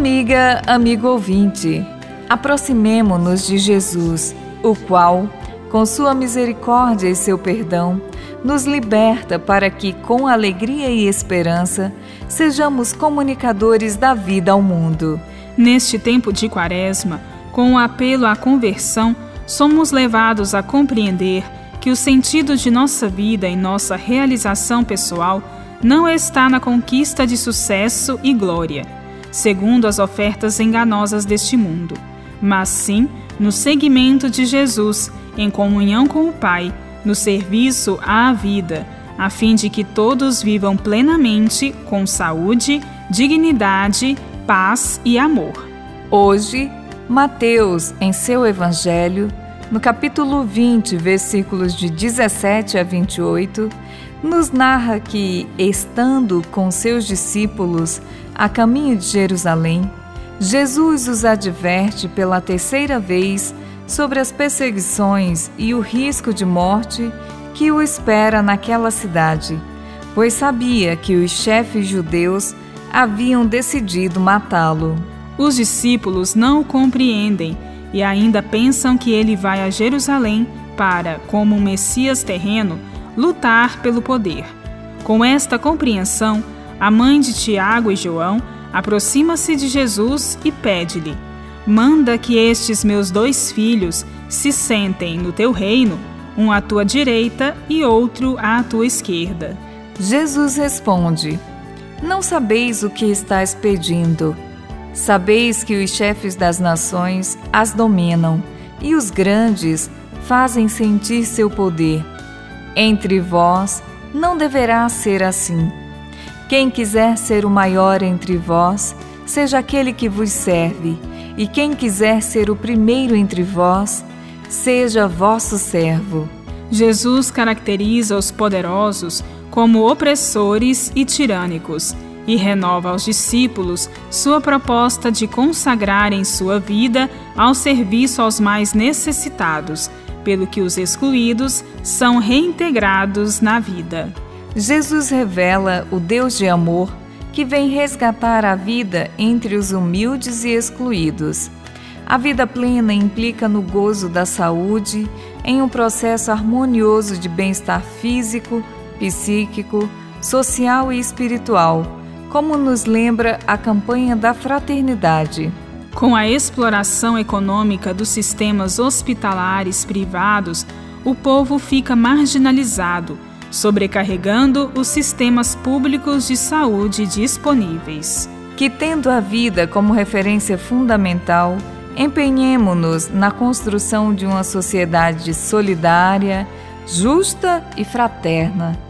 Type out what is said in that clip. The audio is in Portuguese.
Amiga, amigo ouvinte, aproximemo-nos de Jesus, o qual, com sua misericórdia e seu perdão, nos liberta para que, com alegria e esperança, sejamos comunicadores da vida ao mundo. Neste tempo de Quaresma, com o apelo à conversão, somos levados a compreender que o sentido de nossa vida e nossa realização pessoal não está na conquista de sucesso e glória, segundo as ofertas enganosas deste mundo, mas sim no seguimento de Jesus, em comunhão com o Pai, no serviço à vida, a fim de que todos vivam plenamente com saúde, dignidade, paz e amor. Hoje, Mateus, em seu Evangelho, no capítulo 20, versículos de 17 a 28, nos narra que, estando com seus discípulos a caminho de Jerusalém, Jesus os adverte pela terceira vez sobre as perseguições e o risco de morte que o espera naquela cidade, pois sabia que os chefes judeus haviam decidido matá-lo. Os discípulos não o compreendem e ainda pensam que ele vai a Jerusalém para, como um Messias terreno, lutar pelo poder. Com esta compreensão, a mãe de Tiago e João aproxima-se de Jesus e pede-lhe: Manda que estes meus dois filhos se sentem no teu reino, um à tua direita e outro à tua esquerda. Jesus responde: Não sabeis o que estás pedindo. Sabeis que os chefes das nações as dominam e os grandes fazem sentir seu poder. Entre vós não deverá ser assim. Quem quiser ser o maior entre vós, seja aquele que vos serve, e quem quiser ser o primeiro entre vós, seja vosso servo. Jesus caracteriza os poderosos como opressores e tirânicos e renova aos discípulos sua proposta de consagrarem sua vida ao serviço aos mais necessitados, pelo que os excluídos são reintegrados na vida. Jesus revela o Deus de amor que vem resgatar a vida entre os humildes e excluídos. A vida plena implica no gozo da saúde, em um processo harmonioso de bem-estar físico, psíquico, social e espiritual como nos lembra a campanha da fraternidade. Com a exploração econômica dos sistemas hospitalares privados, o povo fica marginalizado, sobrecarregando os sistemas públicos de saúde disponíveis. Que, tendo a vida como referência fundamental, empenhemo-nos na construção de uma sociedade solidária, justa e fraterna